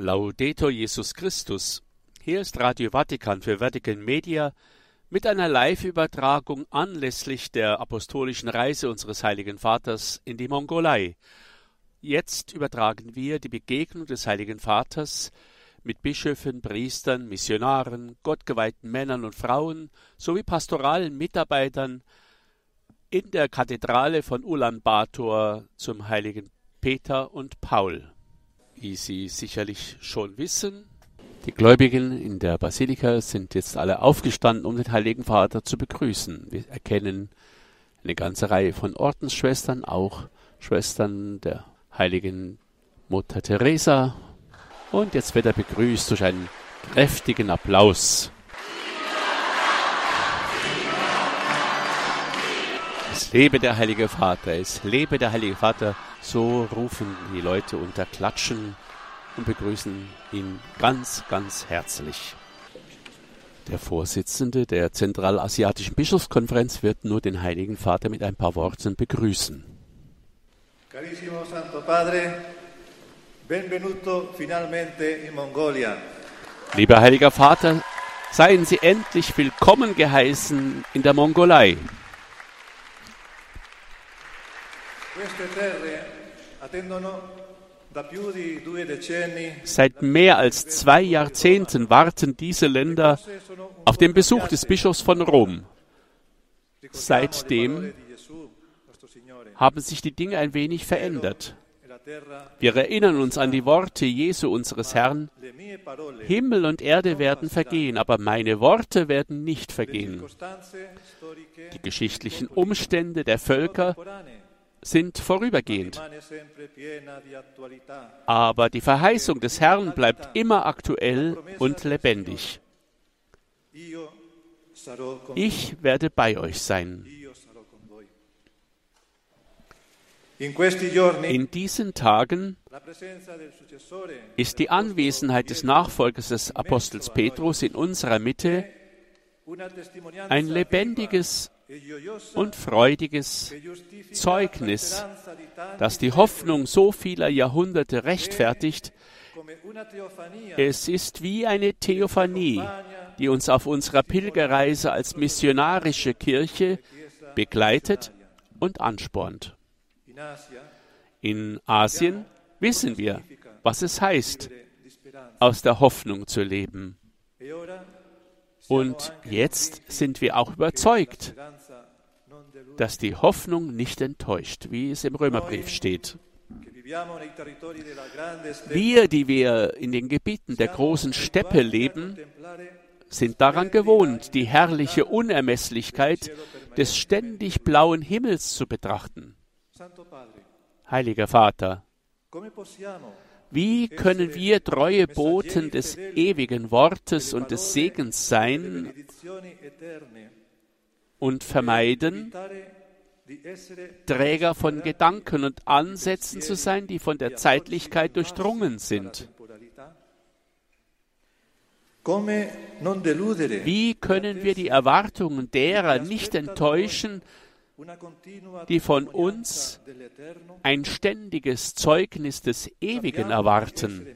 Laudetur Jesus Christus. Hier ist Radio Vatikan für Vatican Media mit einer Live-Übertragung anlässlich der apostolischen Reise unseres Heiligen Vaters in die Mongolei. Jetzt übertragen wir die Begegnung des Heiligen Vaters mit Bischöfen, Priestern, Missionaren, gottgeweihten Männern und Frauen sowie pastoralen Mitarbeitern in der Kathedrale von Ulaanbaatar zum Heiligen Peter und Paul. Wie Sie sicherlich schon wissen, die Gläubigen in der Basilika sind jetzt alle aufgestanden, um den Heiligen Vater zu begrüßen. Wir erkennen eine ganze Reihe von Ordensschwestern, auch Schwestern der heiligen Mutter Teresa. Und jetzt wird er begrüßt durch einen kräftigen Applaus. Es lebe der Heilige Vater, es lebe der Heilige Vater. So rufen die Leute unter Klatschen und begrüßen ihn ganz, ganz herzlich. Der Vorsitzende der Zentralasiatischen Bischofskonferenz wird nur den Heiligen Vater mit ein paar Worten begrüßen. Carissimo Santo Padre, benvenuto finalmente in Mongolia. Lieber Heiliger Vater, seien Sie endlich willkommen geheißen in der Mongolei. Seit mehr als zwei Jahrzehnten warten diese Länder auf den Besuch des Bischofs von Rom. Seitdem haben sich die Dinge ein wenig verändert. Wir erinnern uns an die Worte Jesu unseres Herrn, Himmel und Erde werden vergehen, aber meine Worte werden nicht vergehen. Die geschichtlichen Umstände der Völker sind vorübergehend. Aber die Verheißung des Herrn bleibt immer aktuell und lebendig. Ich werde bei euch sein. In diesen Tagen ist die Anwesenheit des Nachfolgers des Apostels Petrus in unserer Mitte ein lebendiges und freudiges Zeugnis, das die Hoffnung so vieler Jahrhunderte rechtfertigt. Es ist wie eine Theophanie, die uns auf unserer Pilgerreise als missionarische Kirche begleitet und anspornt. In Asien wissen wir, was es heißt, aus der Hoffnung zu leben. Und jetzt sind wir auch überzeugt, dass die Hoffnung nicht enttäuscht, wie es im Römerbrief steht. Wir, die wir in den Gebieten der großen Steppe leben, sind daran gewohnt, die herrliche Unermesslichkeit des ständig blauen Himmels zu betrachten. Heiliger Vater, wie können wir treue Boten des ewigen Wortes und des Segens sein und vermeiden, Träger von Gedanken und Ansätzen zu sein, die von der Zeitlichkeit durchdrungen sind? Wie können wir die Erwartungen derer nicht enttäuschen, die von uns ein ständiges Zeugnis des Ewigen erwarten.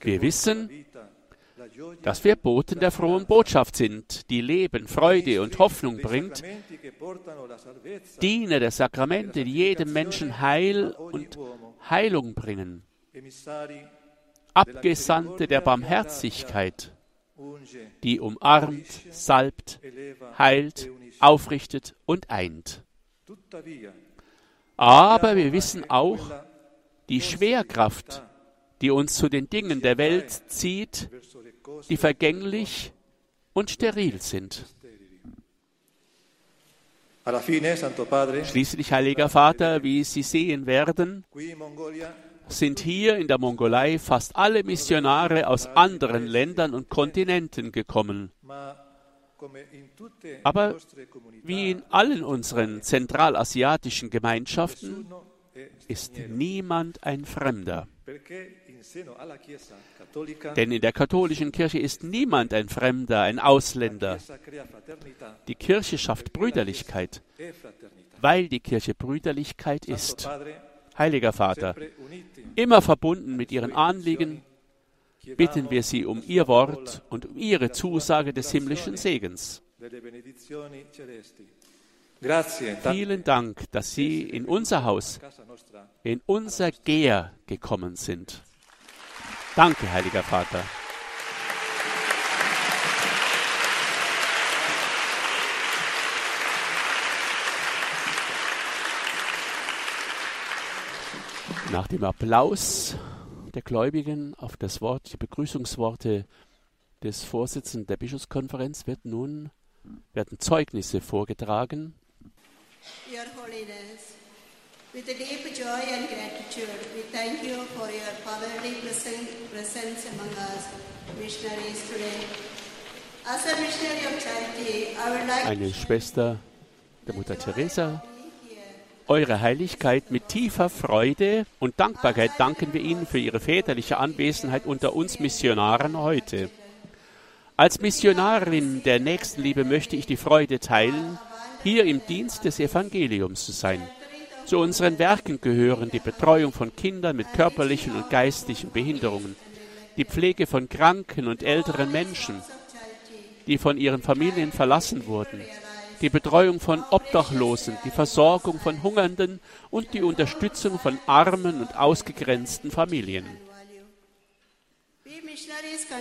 Wir wissen, dass wir Boten der frohen Botschaft sind, die Leben, Freude und Hoffnung bringt, Diener der Sakramente, die jedem Menschen Heil und Heilung bringen, Abgesandte der Barmherzigkeit, die umarmt, salbt, heilt, aufrichtet und eint. Aber wir wissen auch, die Schwerkraft, die uns zu den Dingen der Welt zieht, die vergänglich und steril sind. Schließlich, Heiliger Vater, wie Sie sehen werden, sind hier in der Mongolei fast alle Missionare aus anderen Ländern und Kontinenten gekommen. Aber wie in allen unseren zentralasiatischen Gemeinschaften ist niemand ein Fremder. Denn in der katholischen Kirche ist niemand ein Fremder, ein Ausländer. Die Kirche schafft Brüderlichkeit, weil die Kirche Brüderlichkeit ist. Heiliger Vater, immer verbunden mit ihren Anliegen, bitten wir Sie um Ihr Wort und um Ihre Zusage des himmlischen Segens. Vielen Dank, dass Sie in unser Haus, in unser Gehr gekommen sind. Danke, Heiliger Vater. Nach dem Applaus der Gläubigen auf das Wort, die Begrüßungsworte des Vorsitzenden der Bischofskonferenz wird nun, werden Zeugnisse vorgetragen. Your Holiness, with deep joy and gratitude, we thank you for your powerful presence among us, missionaries today. As a missionary of charity, I would like Eine Schwester der Mutter Teresa eure Heiligkeit, mit tiefer Freude und Dankbarkeit danken wir Ihnen für Ihre väterliche Anwesenheit unter uns Missionaren heute. Als Missionarin der Nächstenliebe möchte ich die Freude teilen, hier im Dienst des Evangeliums zu sein. Zu unseren Werken gehören die Betreuung von Kindern mit körperlichen und geistlichen Behinderungen, die Pflege von kranken und älteren Menschen, die von ihren Familien verlassen wurden, die Betreuung von Obdachlosen, die Versorgung von Hungernden und die Unterstützung von armen und ausgegrenzten Familien.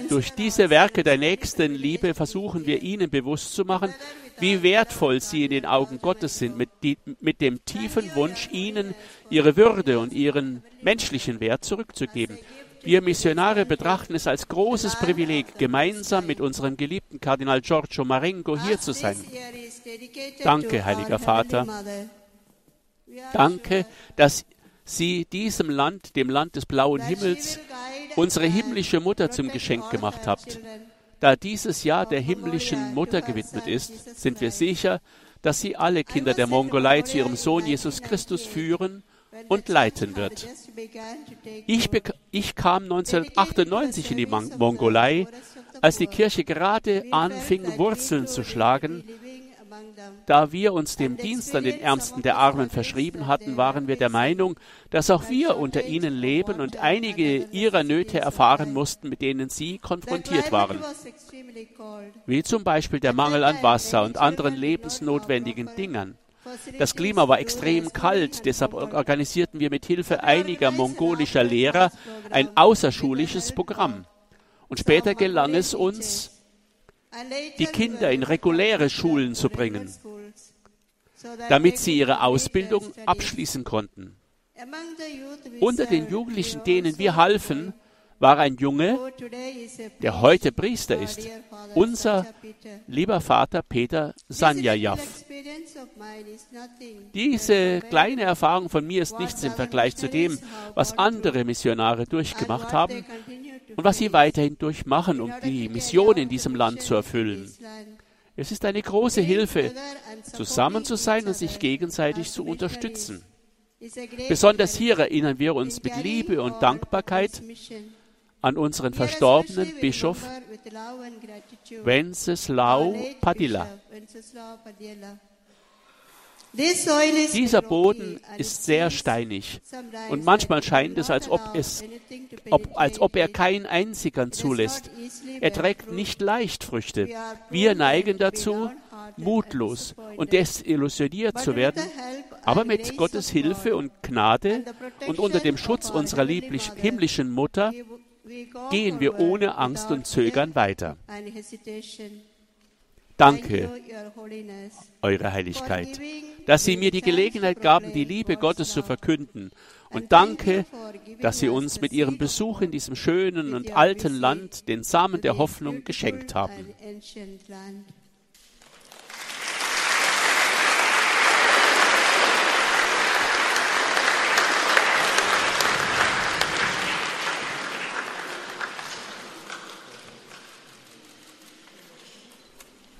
Durch diese Werke der nächsten Liebe versuchen wir Ihnen bewusst zu machen, wie wertvoll Sie in den Augen Gottes sind, mit, die, mit dem tiefen Wunsch, Ihnen Ihre Würde und Ihren menschlichen Wert zurückzugeben. Wir Missionare betrachten es als großes Privileg, gemeinsam mit unserem geliebten Kardinal Giorgio Marengo hier zu sein. Danke, heiliger Vater. Danke, dass Sie diesem Land, dem Land des blauen Himmels, unsere himmlische Mutter zum Geschenk gemacht habt. Da dieses Jahr der himmlischen Mutter gewidmet ist, sind wir sicher, dass sie alle Kinder der Mongolei zu ihrem Sohn Jesus Christus führen und leiten wird. Ich, ich kam 1998 in die Mongolei, als die Kirche gerade anfing, Wurzeln zu schlagen da wir uns dem Dienst an den Ärmsten der Armen verschrieben hatten, waren wir der Meinung, dass auch wir unter ihnen leben und einige ihrer Nöte erfahren mussten, mit denen sie konfrontiert waren, wie zum Beispiel der Mangel an Wasser und anderen lebensnotwendigen Dingen. Das Klima war extrem kalt, deshalb organisierten wir mit Hilfe einiger mongolischer Lehrer ein außerschulisches Programm. Und später gelang es uns, die Kinder in reguläre Schulen zu bringen, damit sie ihre Ausbildung abschließen konnten. Unter den Jugendlichen, denen wir halfen, war ein Junge, der heute Priester ist, unser lieber Vater Peter Sanjayav. Diese kleine Erfahrung von mir ist nichts im Vergleich zu dem, was andere Missionare durchgemacht haben und was sie weiterhin durchmachen, um die Mission in diesem Land zu erfüllen. Es ist eine große Hilfe, zusammen zu sein und sich gegenseitig zu unterstützen. Besonders hier erinnern wir uns mit Liebe und Dankbarkeit an unseren verstorbenen Bischof Wenceslau Padilla. Dieser Boden ist sehr steinig. Und manchmal scheint es, als ob, es, ob, als ob er keinen einzigen zulässt. Er trägt nicht leicht Früchte. Wir neigen dazu, mutlos und desillusioniert zu werden, aber mit Gottes Hilfe und Gnade und unter dem Schutz unserer lieblich himmlischen Mutter gehen wir ohne Angst und Zögern weiter. Danke, Eure Heiligkeit, dass Sie mir die Gelegenheit gaben, die Liebe Gottes zu verkünden. Und danke, dass Sie uns mit Ihrem Besuch in diesem schönen und alten Land den Samen der Hoffnung geschenkt haben.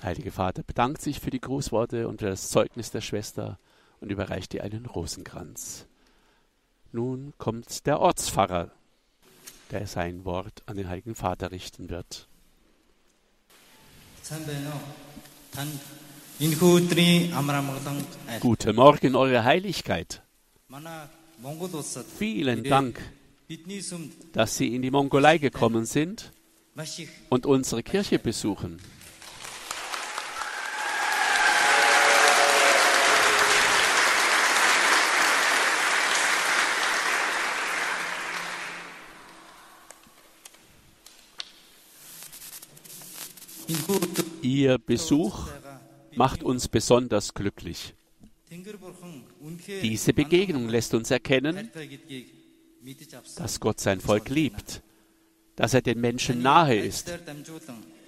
Heilige Vater bedankt sich für die Grußworte und für das Zeugnis der Schwester und überreicht ihr einen Rosenkranz. Nun kommt der Ortspfarrer, der sein Wort an den Heiligen Vater richten wird. Guten Morgen, Eure Heiligkeit. Vielen Dank, dass Sie in die Mongolei gekommen sind und unsere Kirche besuchen. Ihr Besuch macht uns besonders glücklich. Diese Begegnung lässt uns erkennen, dass Gott sein Volk liebt, dass er den Menschen nahe ist,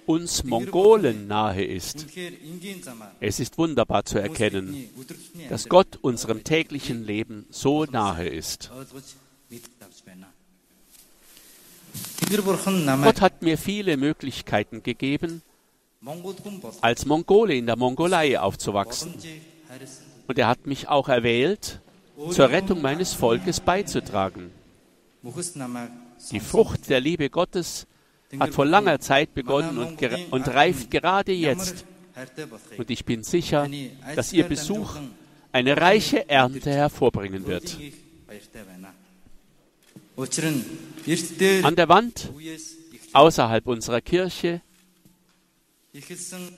uns Mongolen nahe ist. Es ist wunderbar zu erkennen, dass Gott unserem täglichen Leben so nahe ist. Gott hat mir viele Möglichkeiten gegeben, als Mongole in der Mongolei aufzuwachsen. Und er hat mich auch erwählt, zur Rettung meines Volkes beizutragen. Die Frucht der Liebe Gottes hat vor langer Zeit begonnen und, und reift gerade jetzt. Und ich bin sicher, dass Ihr Besuch eine reiche Ernte hervorbringen wird. An der Wand außerhalb unserer Kirche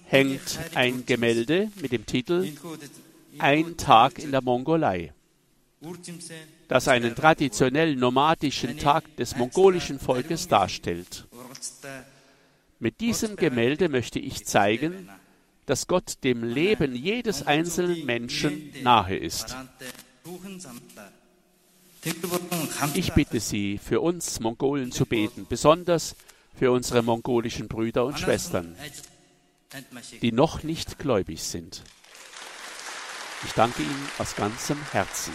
hängt ein Gemälde mit dem Titel Ein Tag in der Mongolei, das einen traditionellen nomadischen Tag des mongolischen Volkes darstellt. Mit diesem Gemälde möchte ich zeigen, dass Gott dem Leben jedes einzelnen Menschen nahe ist. Ich bitte Sie, für uns Mongolen zu beten, besonders für unsere mongolischen Brüder und Schwestern die noch nicht gläubig sind. Ich danke Ihnen aus ganzem Herzen.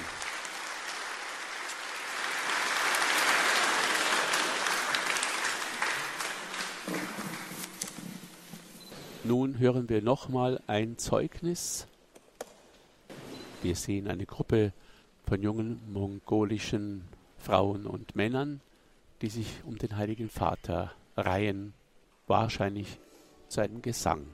Nun hören wir nochmal ein Zeugnis. Wir sehen eine Gruppe von jungen mongolischen Frauen und Männern, die sich um den Heiligen Vater reihen, wahrscheinlich seinen Gesang.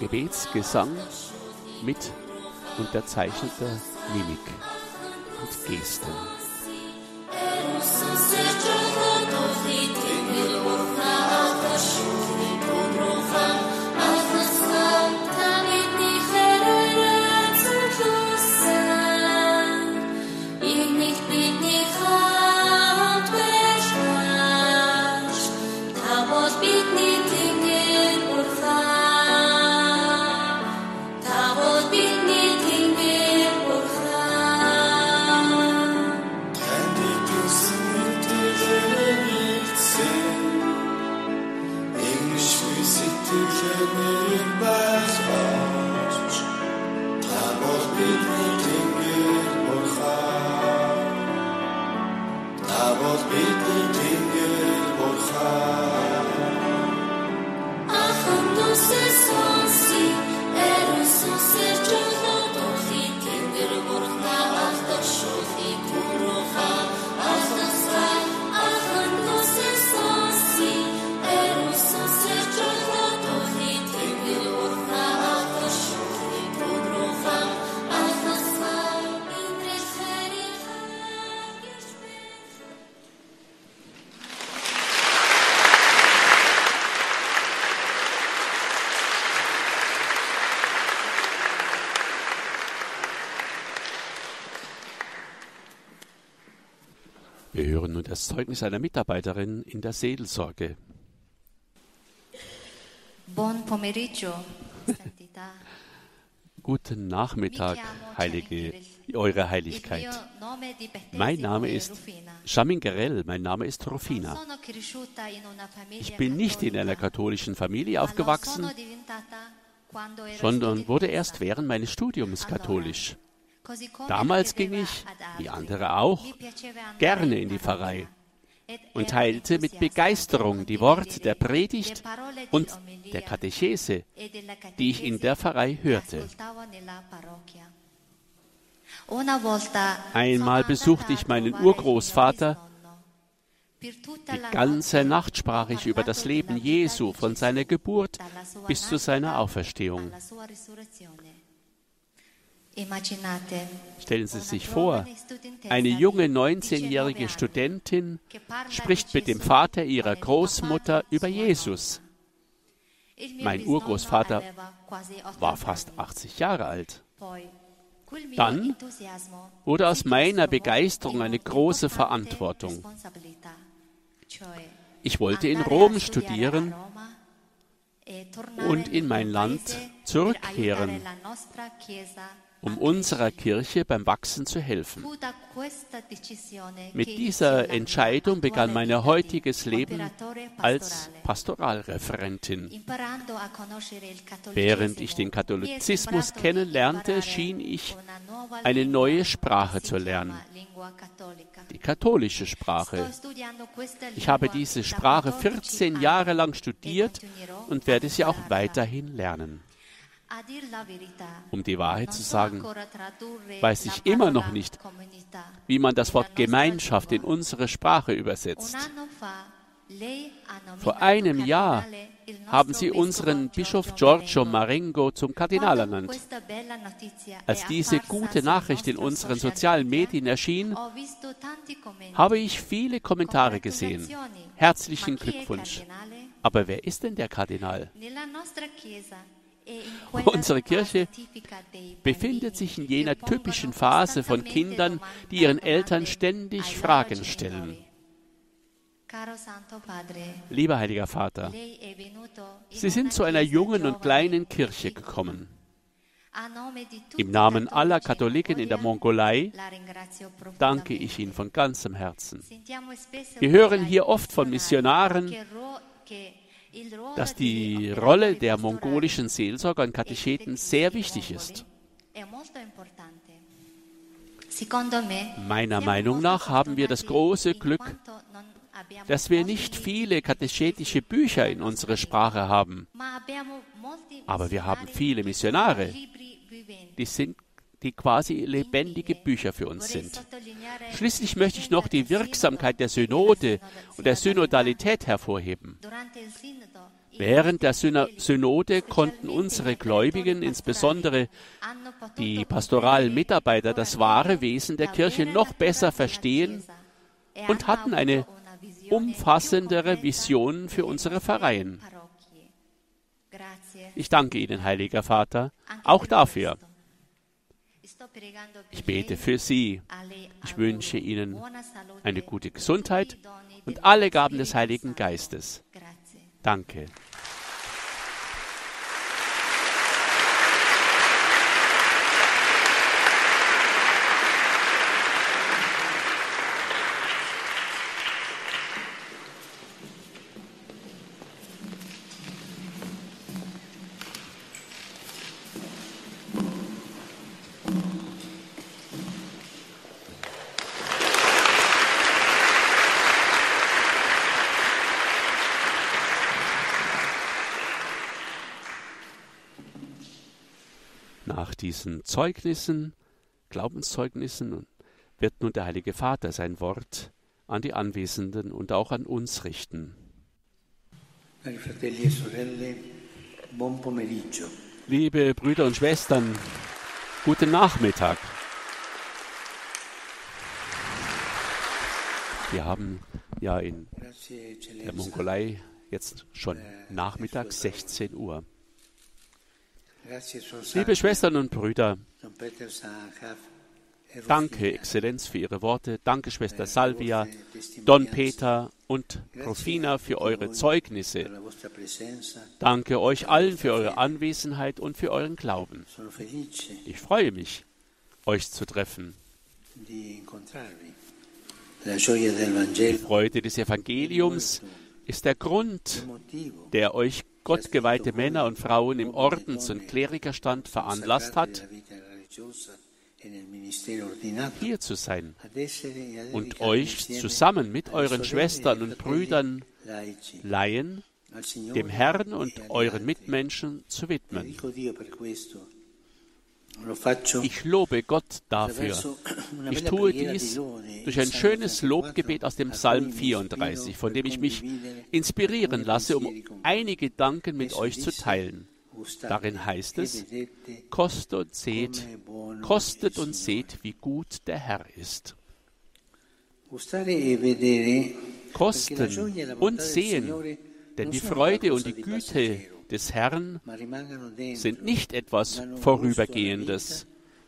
Gebetsgesang mit unterzeichneter Mimik und Gesten. Das Zeugnis einer Mitarbeiterin in der Seelsorge. Buon pomeriggio, Santità. Guten Nachmittag, Heilige, Eure Heiligkeit. Mein Name ist Shamin Gerel, mein Name ist Rufina. Ich bin nicht in einer katholischen Familie aufgewachsen, sondern wurde erst während meines Studiums katholisch. Damals ging ich, wie andere auch, gerne in die Pfarrei und teilte mit Begeisterung die Worte der Predigt und der Katechese, die ich in der Pfarrei hörte. Einmal besuchte ich meinen Urgroßvater. Die ganze Nacht sprach ich über das Leben Jesu von seiner Geburt bis zu seiner Auferstehung. Stellen Sie sich vor, eine junge 19-jährige Studentin spricht mit dem Vater ihrer Großmutter über Jesus. Mein Urgroßvater war fast 80 Jahre alt. Dann wurde aus meiner Begeisterung eine große Verantwortung. Ich wollte in Rom studieren und in mein Land zurückkehren um unserer Kirche beim Wachsen zu helfen. Mit dieser Entscheidung begann mein heutiges Leben als Pastoralreferentin. Während ich den Katholizismus kennenlernte, schien ich eine neue Sprache zu lernen, die katholische Sprache. Ich habe diese Sprache 14 Jahre lang studiert und werde sie auch weiterhin lernen. Um die Wahrheit zu sagen, weiß ich immer noch nicht, wie man das Wort Gemeinschaft in unsere Sprache übersetzt. Vor einem Jahr haben sie unseren Bischof Giorgio Marengo zum Kardinal ernannt. Als diese gute Nachricht in unseren sozialen Medien erschien, habe ich viele Kommentare gesehen. Herzlichen Glückwunsch. Aber wer ist denn der Kardinal? Unsere Kirche befindet sich in jener typischen Phase von Kindern, die ihren Eltern ständig Fragen stellen. Lieber Heiliger Vater, Sie sind zu einer jungen und kleinen Kirche gekommen. Im Namen aller Katholiken in der Mongolei danke ich Ihnen von ganzem Herzen. Wir hören hier oft von Missionaren, dass die Rolle der mongolischen Seelsorger und Katecheten sehr wichtig ist. Meiner Meinung nach haben wir das große Glück, dass wir nicht viele katechetische Bücher in unserer Sprache haben. Aber wir haben viele Missionare, die sind die quasi lebendige Bücher für uns sind. Schließlich möchte ich noch die Wirksamkeit der Synode und der Synodalität hervorheben. Während der Synode konnten unsere Gläubigen, insbesondere die pastoralen Mitarbeiter, das wahre Wesen der Kirche noch besser verstehen und hatten eine umfassendere Vision für unsere Pfarreien. Ich danke Ihnen, Heiliger Vater, auch dafür. Ich bete für Sie. Ich wünsche Ihnen eine gute Gesundheit und alle Gaben des Heiligen Geistes. Danke. Nach diesen Zeugnissen, Glaubenszeugnissen, wird nun der Heilige Vater sein Wort an die Anwesenden und auch an uns richten. E Liebe Brüder und Schwestern, guten Nachmittag. Wir haben ja in der Mongolei jetzt schon Nachmittag 16 Uhr. Liebe Schwestern und Brüder, Danke, Exzellenz, für Ihre Worte. Danke, Schwester Salvia, Don Peter und Rufina für eure Zeugnisse. Danke euch allen für eure Anwesenheit und für euren Glauben. Ich freue mich, euch zu treffen. Die Freude des Evangeliums ist der Grund, der euch gottgeweihte Männer und Frauen im Ordens- und Klerikerstand veranlasst hat, hier zu sein und euch zusammen mit euren Schwestern und Brüdern Laien dem Herrn und euren Mitmenschen zu widmen. Ich lobe Gott dafür. Ich tue dies durch ein schönes Lobgebet aus dem Psalm 34, von dem ich mich inspirieren lasse, um einige Gedanken mit euch zu teilen. Darin heißt es, kostet und seht, kostet und seht, wie gut der Herr ist. Kosten und sehen, denn die Freude und die Güte des Herrn sind nicht etwas Vorübergehendes,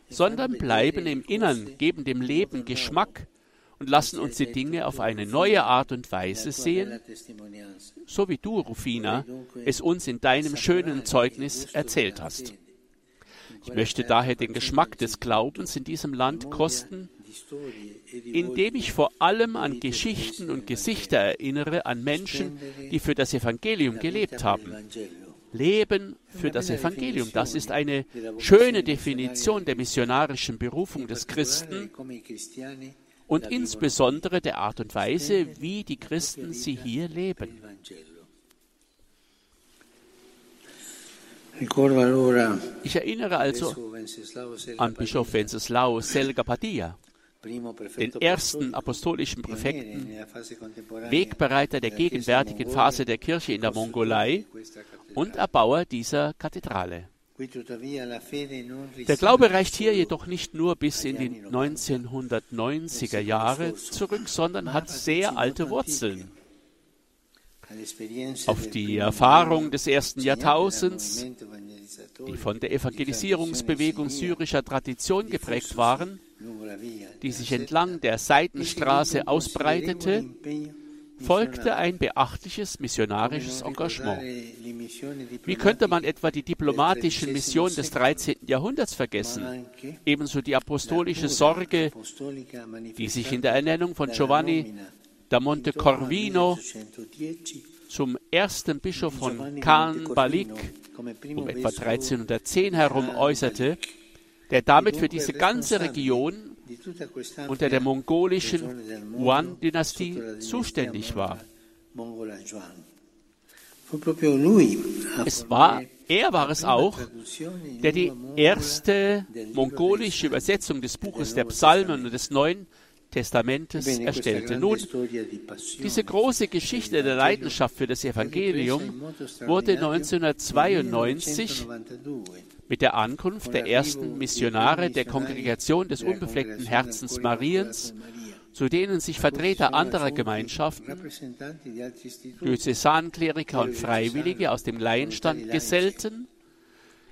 sondern bleiben im Innern, geben dem Leben Geschmack und lassen uns die Dinge auf eine neue Art und Weise sehen, so wie du, Rufina, es uns in deinem schönen Zeugnis erzählt hast. Ich möchte daher den Geschmack des Glaubens in diesem Land kosten, indem ich vor allem an Geschichten und Gesichter erinnere, an Menschen, die für das Evangelium gelebt haben. Leben für das Evangelium. Das ist eine schöne Definition der missionarischen Berufung des Christen und insbesondere der Art und Weise, wie die Christen sie hier leben. Ich erinnere also an Bischof Wenceslao Selga Padilla, den ersten apostolischen Präfekten, Wegbereiter der gegenwärtigen Phase der Kirche in der Mongolei und Erbauer dieser Kathedrale. Der Glaube reicht hier jedoch nicht nur bis in die 1990er Jahre zurück, sondern hat sehr alte Wurzeln. Auf die Erfahrung des ersten Jahrtausends, die von der Evangelisierungsbewegung syrischer Tradition geprägt waren, die sich entlang der Seitenstraße ausbreitete, folgte ein beachtliches missionarisches Engagement. Wie könnte man etwa die diplomatischen Missionen des 13. Jahrhunderts vergessen? Ebenso die apostolische Sorge, die sich in der Ernennung von Giovanni da Monte Corvino zum ersten Bischof von Khan Balik um etwa 1310 herum äußerte, der damit für diese ganze Region unter der mongolischen Yuan-Dynastie zuständig war. Es war, er war es auch, der die erste mongolische Übersetzung des Buches der Psalmen und des Neuen Testamentes erstellte. Nun, diese große Geschichte der Leidenschaft für das Evangelium wurde 1992 mit der Ankunft der ersten Missionare der Kongregation des unbefleckten Herzens Mariens, zu denen sich Vertreter anderer Gemeinschaften, Diözesankleriker und Freiwillige aus dem Laienstand gesellten,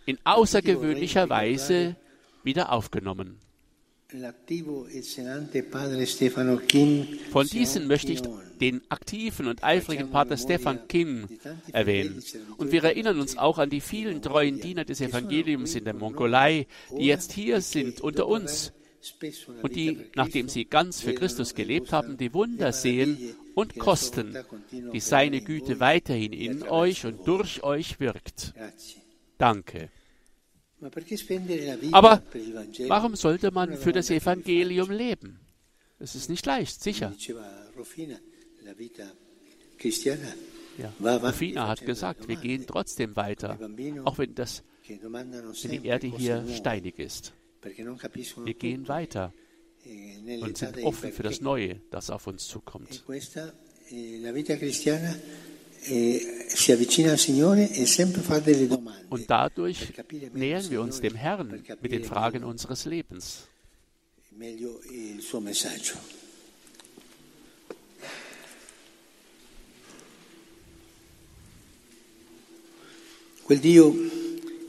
in außergewöhnlicher Weise wieder aufgenommen. Von diesen möchte ich den aktiven und eifrigen Pater Stefan Kim erwähnen. Und wir erinnern uns auch an die vielen treuen Diener des Evangeliums in der Mongolei, die jetzt hier sind unter uns und die, nachdem sie ganz für Christus gelebt haben, die Wunder sehen und kosten, die seine Güte weiterhin in euch und durch euch wirkt. Danke. Aber warum sollte man für das Evangelium leben? Es ist nicht leicht, sicher. Ja, Rufina hat gesagt, wir gehen trotzdem weiter, auch wenn, das, wenn die Erde hier steinig ist. Wir gehen weiter und sind offen für das Neue, das auf uns zukommt. E Und dadurch nähern wir uns dem Herrn mit den Fragen unseres Lebens. Quel Dio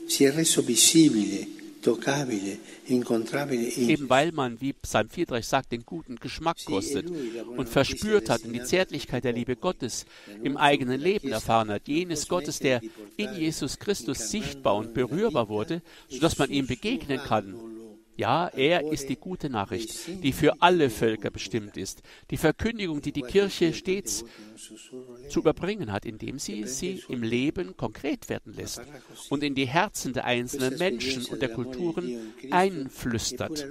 si è reso visibile Eben weil man, wie Psalm 4 sagt, den guten Geschmack kostet und verspürt hat und die Zärtlichkeit der Liebe Gottes im eigenen Leben erfahren hat, jenes Gottes, der in Jesus Christus sichtbar und berührbar wurde, sodass man ihm begegnen kann ja, er ist die gute Nachricht, die für alle Völker bestimmt ist, die Verkündigung, die die Kirche stets zu überbringen hat, indem sie sie im Leben konkret werden lässt und in die Herzen der einzelnen Menschen und der Kulturen einflüstert.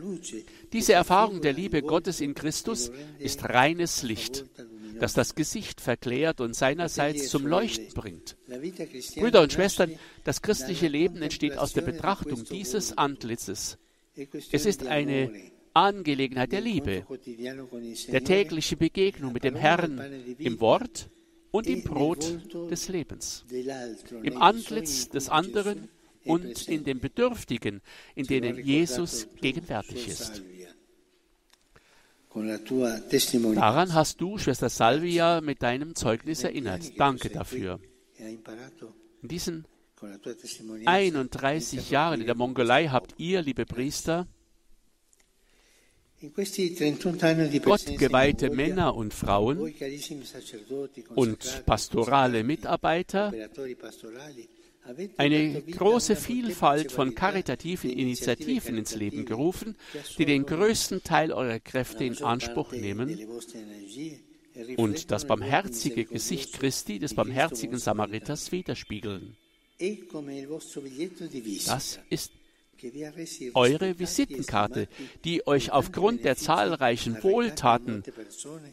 Diese Erfahrung der Liebe Gottes in Christus ist reines Licht, das das Gesicht verklärt und seinerseits zum Leuchten bringt. Brüder und Schwestern, das christliche Leben entsteht aus der Betrachtung dieses Antlitzes es ist eine Angelegenheit der Liebe, der täglichen Begegnung mit dem Herrn im Wort und im Brot des Lebens, im Antlitz des anderen und in den Bedürftigen, in denen Jesus gegenwärtig ist. Daran hast du, Schwester Salvia, mit deinem Zeugnis erinnert. Danke dafür. In diesen 31 Jahre in der Mongolei habt ihr, liebe Priester, Gott geweihte Männer und Frauen und pastorale Mitarbeiter eine große Vielfalt von karitativen Initiativen ins Leben gerufen, die den größten Teil eurer Kräfte in Anspruch nehmen und das barmherzige Gesicht Christi, des barmherzigen Samariters widerspiegeln. Das ist eure Visitenkarte, die euch aufgrund der zahlreichen Wohltaten,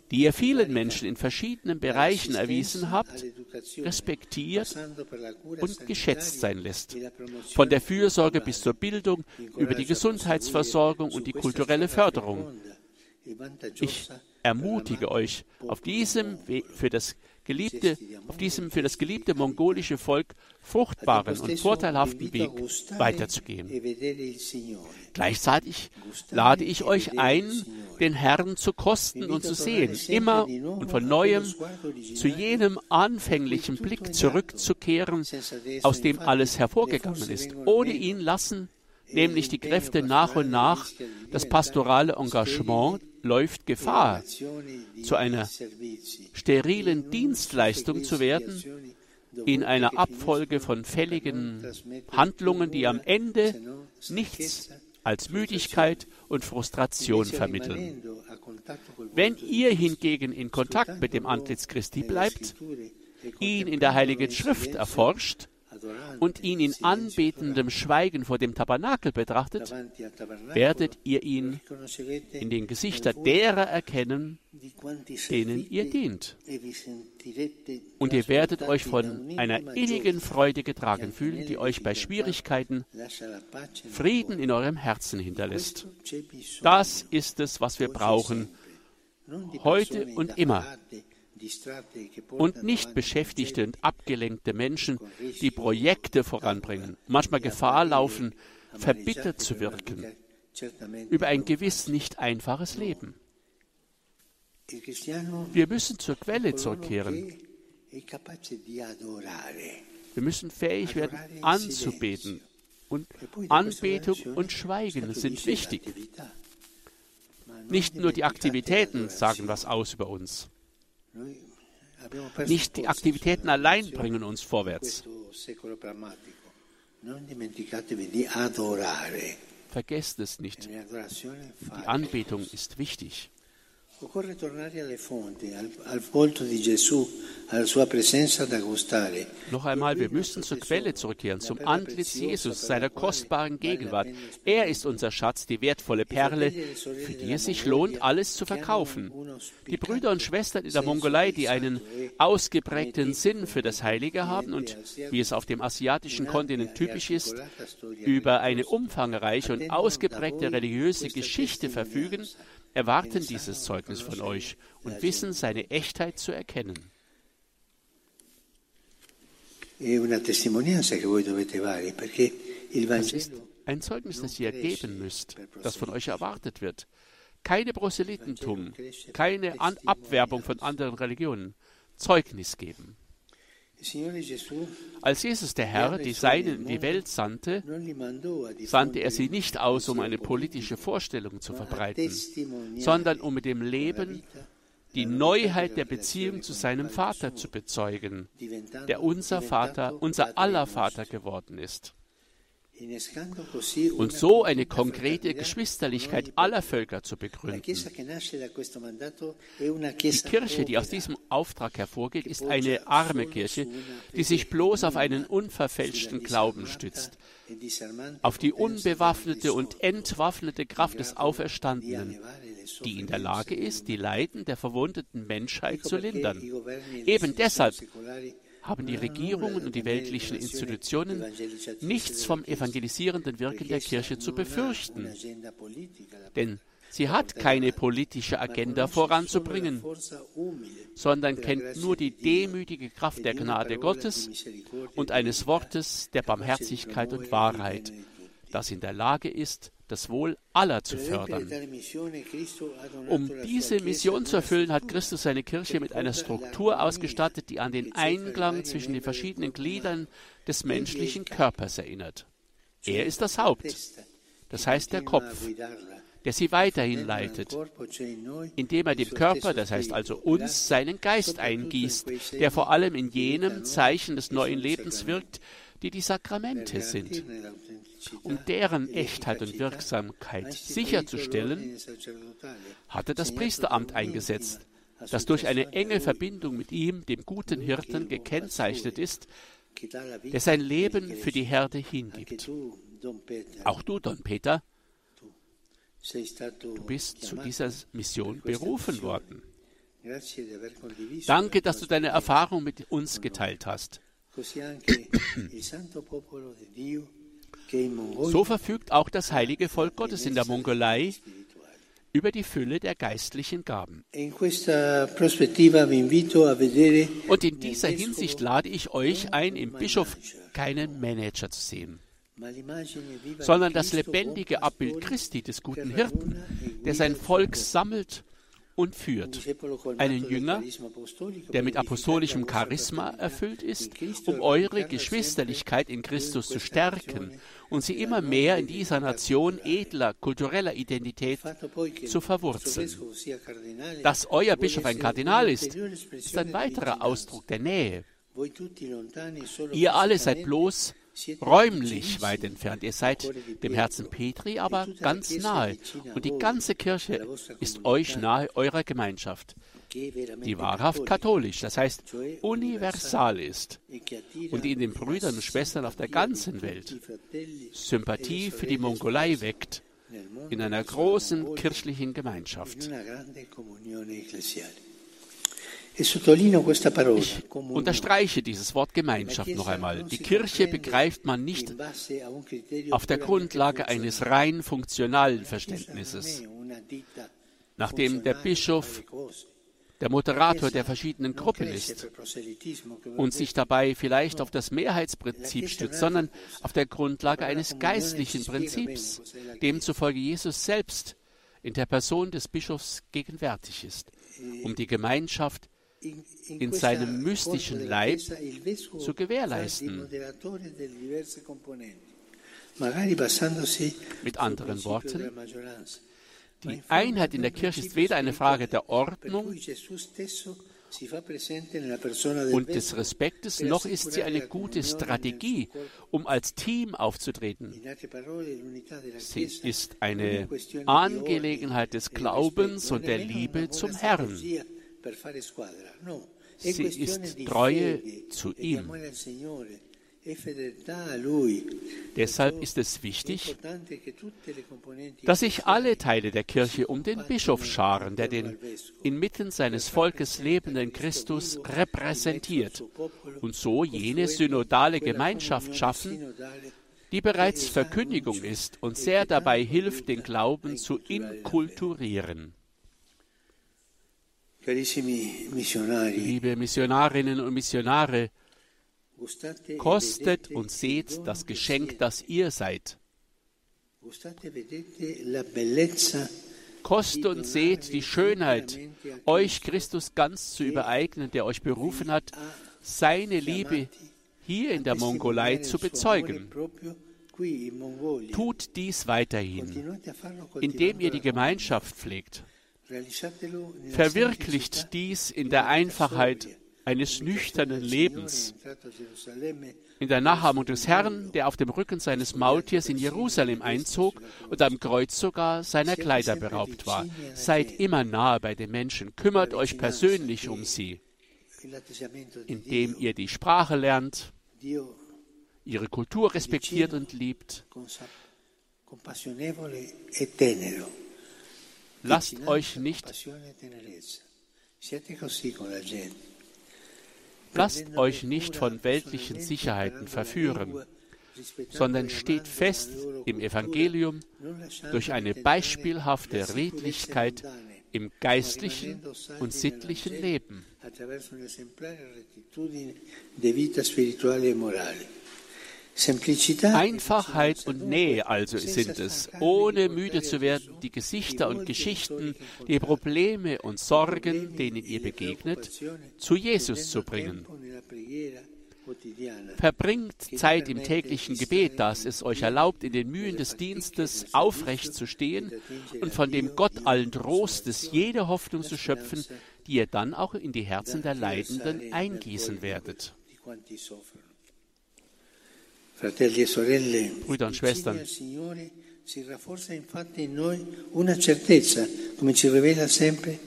die ihr vielen Menschen in verschiedenen Bereichen erwiesen habt, respektiert und geschätzt sein lässt. Von der Fürsorge bis zur Bildung, über die Gesundheitsversorgung und die kulturelle Förderung. Ich ermutige euch, auf diesem Weg für das geliebte, auf diesem für das geliebte mongolische Volk fruchtbaren und vorteilhaften Weg weiterzugehen. Gleichzeitig lade ich euch ein, den Herrn zu kosten und zu sehen, immer und von neuem zu jenem anfänglichen Blick zurückzukehren, aus dem alles hervorgegangen ist. Ohne ihn lassen nämlich die Kräfte nach und nach, das pastorale Engagement läuft Gefahr, zu einer sterilen Dienstleistung zu werden, in einer Abfolge von fälligen Handlungen, die am Ende nichts als Müdigkeit und Frustration vermitteln. Wenn ihr hingegen in Kontakt mit dem Antlitz Christi bleibt, ihn in der Heiligen Schrift erforscht und ihn in anbetendem Schweigen vor dem Tabernakel betrachtet, werdet ihr ihn in den Gesichtern derer erkennen, denen ihr dient. Und ihr werdet euch von einer innigen Freude getragen fühlen, die euch bei Schwierigkeiten Frieden in eurem Herzen hinterlässt. Das ist es, was wir brauchen, heute und immer und nicht beschäftigte und abgelenkte Menschen, die Projekte voranbringen, manchmal Gefahr laufen, verbittert zu wirken über ein gewiss nicht einfaches Leben. Wir müssen zur Quelle zurückkehren. Wir müssen fähig werden, anzubeten. Und Anbetung und Schweigen sind wichtig. Nicht nur die Aktivitäten sagen was aus über uns. Nicht die Aktivitäten allein bringen uns vorwärts. Vergesst es nicht. Die Anbetung ist wichtig. Occorre tornare alle fonti, al, al volto di Gesù, alla sua presenza da gustare. Noch einmal, wir müssen zur Quelle zurückkehren, zum Antlitz Jesus, seiner kostbaren Gegenwart. Er ist unser Schatz, die wertvolle Perle, für die es sich lohnt, alles zu verkaufen. Die Brüder und Schwestern in der Mongolei, die einen ausgeprägten Sinn für das Heilige haben und, wie es auf dem asiatischen Kontinent typisch ist, über eine umfangreiche und ausgeprägte religiöse Geschichte verfügen, erwarten dieses Zeugnis von euch und wissen seine Echtheit zu erkennen. Das ist ein Zeugnis, das ihr geben müsst, das von euch erwartet wird. Keine Proselytentum, keine An Abwerbung von anderen Religionen. Zeugnis geben. Als Jesus der Herr die Seinen in die Welt sandte, sandte er sie nicht aus, um eine politische Vorstellung zu verbreiten, sondern um mit dem Leben die Neuheit der Beziehung zu seinem Vater zu bezeugen, der unser Vater, unser aller Vater geworden ist. Und so eine konkrete Geschwisterlichkeit aller Völker zu begründen. Die Kirche, die aus diesem Auftrag hervorgeht, ist eine arme Kirche, die sich bloß auf einen unverfälschten Glauben stützt, auf die unbewaffnete und entwaffnete Kraft des Auferstandenen, die in der Lage ist, die Leiden der verwundeten Menschheit zu lindern. Eben deshalb haben die Regierungen und die weltlichen Institutionen nichts vom evangelisierenden Wirken der Kirche zu befürchten. Denn sie hat keine politische Agenda voranzubringen, sondern kennt nur die demütige Kraft der Gnade Gottes und eines Wortes der Barmherzigkeit und Wahrheit, das in der Lage ist, das Wohl aller zu fördern. Um diese Mission zu erfüllen, hat Christus seine Kirche mit einer Struktur ausgestattet, die an den Einklang zwischen den verschiedenen Gliedern des menschlichen Körpers erinnert. Er ist das Haupt, das heißt der Kopf, der sie weiterhin leitet, indem er dem Körper, das heißt also uns, seinen Geist eingießt, der vor allem in jenem Zeichen des neuen Lebens wirkt, die die Sakramente sind. Um deren Echtheit und Wirksamkeit sicherzustellen, hatte das Priesteramt eingesetzt, das durch eine enge Verbindung mit ihm, dem guten Hirten, gekennzeichnet ist, der sein Leben für die Herde hingibt. Auch du, Don Peter, du bist zu dieser Mission berufen worden. Danke, dass du deine Erfahrung mit uns geteilt hast. So verfügt auch das heilige Volk Gottes in der Mongolei über die Fülle der geistlichen Gaben. Und in dieser Hinsicht lade ich euch ein, im Bischof keinen Manager zu sehen, sondern das lebendige Abbild Christi, des guten Hirten, der sein Volk sammelt und führt. Einen Jünger, der mit apostolischem Charisma erfüllt ist, um eure Geschwisterlichkeit in Christus zu stärken und sie immer mehr in dieser Nation edler kultureller Identität zu verwurzeln. Dass euer Bischof ein Kardinal ist, ist ein weiterer Ausdruck der Nähe. Ihr alle seid bloß räumlich weit entfernt. Ihr seid dem Herzen Petri aber ganz nahe. Und die ganze Kirche ist euch nahe eurer Gemeinschaft, die wahrhaft katholisch, das heißt universal ist und in den Brüdern und Schwestern auf der ganzen Welt Sympathie für die Mongolei weckt in einer großen kirchlichen Gemeinschaft. Ich unterstreiche dieses Wort Gemeinschaft noch einmal. Die Kirche begreift man nicht auf der Grundlage eines rein funktionalen Verständnisses, nachdem der Bischof der Moderator der verschiedenen Gruppen ist und sich dabei vielleicht auf das Mehrheitsprinzip stützt, sondern auf der Grundlage eines geistlichen Prinzips, demzufolge Jesus selbst in der Person des Bischofs gegenwärtig ist, um die Gemeinschaft in seinem mystischen Leib zu gewährleisten. Mit anderen Worten, die Einheit in der Kirche ist weder eine Frage der Ordnung und des Respektes, noch ist sie eine gute Strategie, um als Team aufzutreten. Sie ist eine Angelegenheit des Glaubens und der Liebe zum Herrn. Sie ist Treue zu ihm. Deshalb ist es wichtig, dass sich alle Teile der Kirche um den Bischof scharen, der den inmitten seines Volkes lebenden Christus repräsentiert und so jene synodale Gemeinschaft schaffen, die bereits Verkündigung ist und sehr dabei hilft, den Glauben zu inkulturieren. Liebe Missionarinnen und Missionare, kostet und seht das Geschenk, das ihr seid. Kostet und seht die Schönheit, euch Christus ganz zu übereignen, der euch berufen hat, seine Liebe hier in der Mongolei zu bezeugen. Tut dies weiterhin, indem ihr die Gemeinschaft pflegt. Verwirklicht dies in der Einfachheit eines nüchternen Lebens, in der Nachahmung des Herrn, der auf dem Rücken seines Maultiers in Jerusalem einzog und am Kreuz sogar seiner Kleider beraubt war. Seid immer nahe bei den Menschen, kümmert euch persönlich um sie, indem ihr die Sprache lernt, ihre Kultur respektiert und liebt. Lasst euch nicht Lasst euch nicht von weltlichen Sicherheiten verführen, sondern steht fest im Evangelium durch eine beispielhafte Redlichkeit im geistlichen und sittlichen Leben. Einfachheit und Nähe also sind es, ohne müde zu werden, die Gesichter und Geschichten, die Probleme und Sorgen, denen ihr begegnet, zu Jesus zu bringen. Verbringt Zeit im täglichen Gebet, das es euch erlaubt, in den Mühen des Dienstes aufrecht zu stehen und von dem Gott allen Trostes jede Hoffnung zu schöpfen, die ihr dann auch in die Herzen der Leidenden eingießen werdet. Brüder und Schwestern,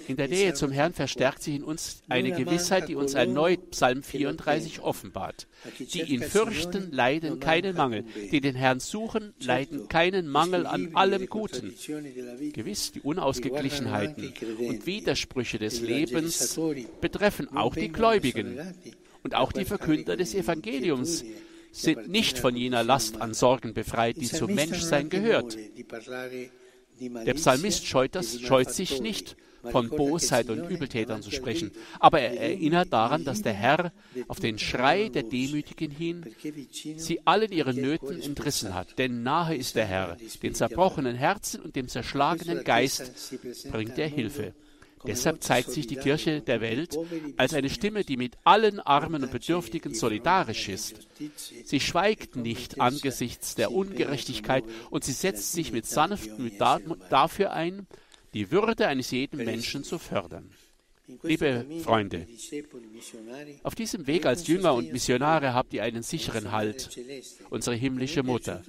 in der Nähe zum Herrn verstärkt sich in uns eine Gewissheit, die uns erneut Psalm 34 offenbart. Die ihn fürchten, leiden keinen Mangel. Die den Herrn suchen, leiden keinen Mangel an allem Guten. Gewiss, die Unausgeglichenheiten und Widersprüche des Lebens betreffen auch die Gläubigen und auch die Verkünder des Evangeliums sind nicht von jener Last an Sorgen befreit, die zum Menschsein gehört. Der Psalmist scheut, das, scheut sich nicht, von Bosheit und Übeltätern zu sprechen, aber er erinnert daran, dass der Herr auf den Schrei der Demütigen hin sie allen ihren Nöten entrissen hat. Denn nahe ist der Herr, den zerbrochenen Herzen und dem zerschlagenen Geist bringt er Hilfe. Deshalb zeigt sich die Kirche der Welt als eine Stimme, die mit allen Armen und Bedürftigen solidarisch ist. Sie schweigt nicht angesichts der Ungerechtigkeit und sie setzt sich mit sanftem dafür ein, die Würde eines jeden Menschen zu fördern. Liebe Freunde, auf diesem Weg als Jünger und Missionare habt ihr einen sicheren Halt, unsere himmlische Mutter,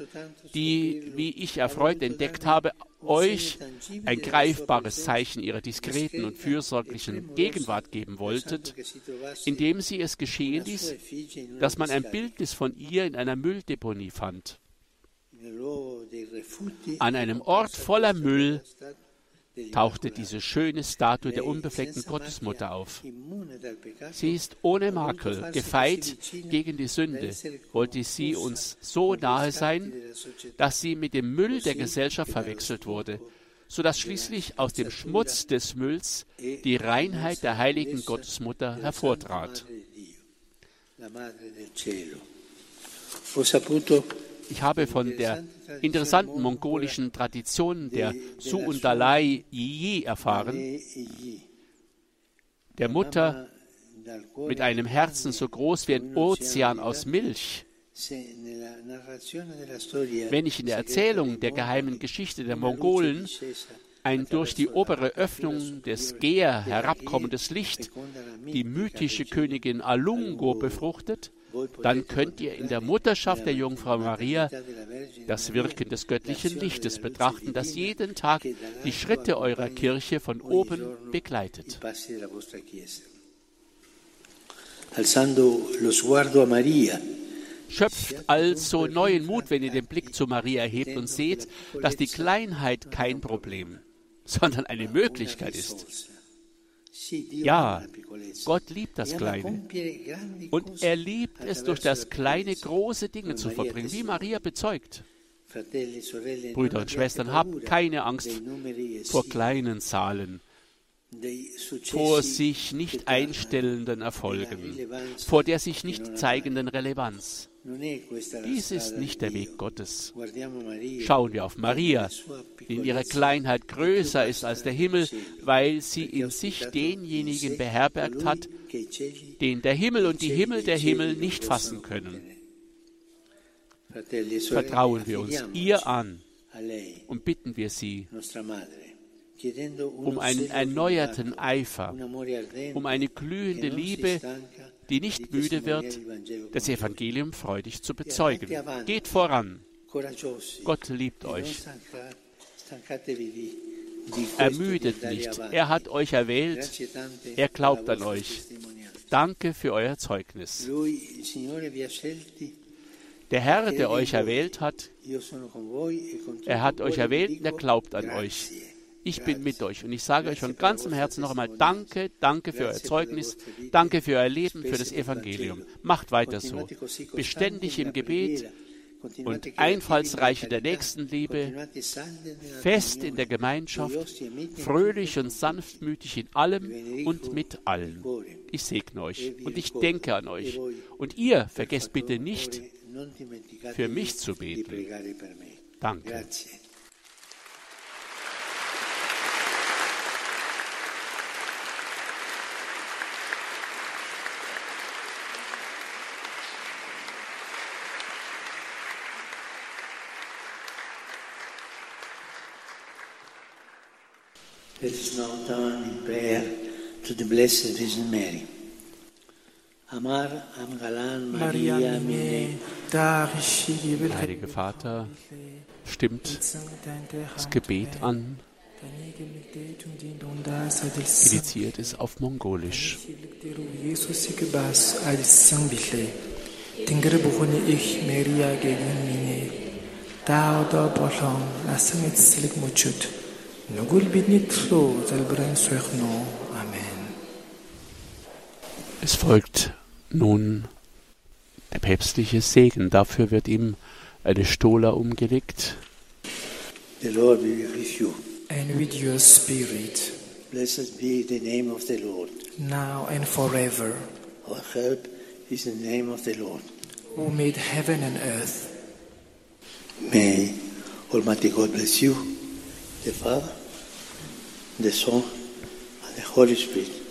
die, wie ich erfreut entdeckt habe, euch ein greifbares Zeichen ihrer diskreten und fürsorglichen Gegenwart geben wolltet, indem sie es geschehen ließ, dass man ein Bildnis von ihr in einer Mülldeponie fand. An einem Ort voller Müll tauchte diese schöne Statue der unbefleckten Gottesmutter auf. Sie ist ohne Makel, gefeit gegen die Sünde, wollte sie uns so nahe sein, dass sie mit dem Müll der Gesellschaft verwechselt wurde, sodass schließlich aus dem Schmutz des Mülls die Reinheit der heiligen Gottesmutter hervortrat. Ho saputo ich habe von der interessanten mongolischen Tradition der Suundalai Yi erfahren, der Mutter mit einem Herzen so groß wie ein Ozean aus Milch. Wenn ich in der Erzählung der geheimen Geschichte der Mongolen ein durch die obere Öffnung des Geer herabkommendes Licht die mythische Königin Alungo befruchtet, dann könnt ihr in der Mutterschaft der Jungfrau Maria das Wirken des göttlichen Lichtes betrachten, das jeden Tag die Schritte eurer Kirche von oben begleitet. Schöpft also neuen Mut, wenn ihr den Blick zu Maria hebt und seht, dass die Kleinheit kein Problem, sondern eine Möglichkeit ist. Ja, Gott liebt das Kleine. Und er liebt es, durch das Kleine große Dinge zu verbringen, wie Maria bezeugt. Brüder und Schwestern, habt keine Angst vor kleinen Zahlen. Vor sich nicht einstellenden Erfolgen, vor der sich nicht zeigenden Relevanz. Dies ist nicht der Weg Gottes. Schauen wir auf Maria, die in ihrer Kleinheit größer ist als der Himmel, weil sie in sich denjenigen beherbergt hat, den der Himmel und die Himmel der Himmel nicht fassen können. Vertrauen wir uns ihr an und bitten wir sie um einen erneuerten Eifer, um eine glühende Liebe, die nicht müde wird, das Evangelium freudig zu bezeugen. Geht voran. Gott liebt euch. Ermüdet nicht. Er hat euch erwählt. Er glaubt an euch. Danke für euer Zeugnis. Der Herr, der euch erwählt hat, er hat euch erwählt und er glaubt an euch. Ich bin mit euch und ich sage euch von ganzem Herzen noch einmal Danke, danke für euer Zeugnis, danke für euer Leben, für das Evangelium. Macht weiter so. Beständig im Gebet und einfallsreich in der Nächstenliebe, fest in der Gemeinschaft, fröhlich und sanftmütig in allem und mit allen. Ich segne euch und ich denke an euch. Und ihr vergesst bitte nicht, für mich zu beten. Danke. Let us now turn in prayer to the Blessed Virgin Mary. Amar Amgalan Maria Mine. Heilige Vater, stimmt das Gebet an. Initiiert es auf Mongolisch. Тэнгэр бүхний их Мария гэгэн минь та одоо болон насан эцэслэг мөчөд نقول بنتفلو Amen. Es folgt nun der päpstliche Segen. Dafür wird ihm eine Stola umgelegt. The Lord be with you. And with your spirit. Blessed be the name of the Lord. Now and forever. Our help is the name of the Lord. Who made heaven and earth. May Almighty God bless you the Father, the Son, and the Holy Spirit.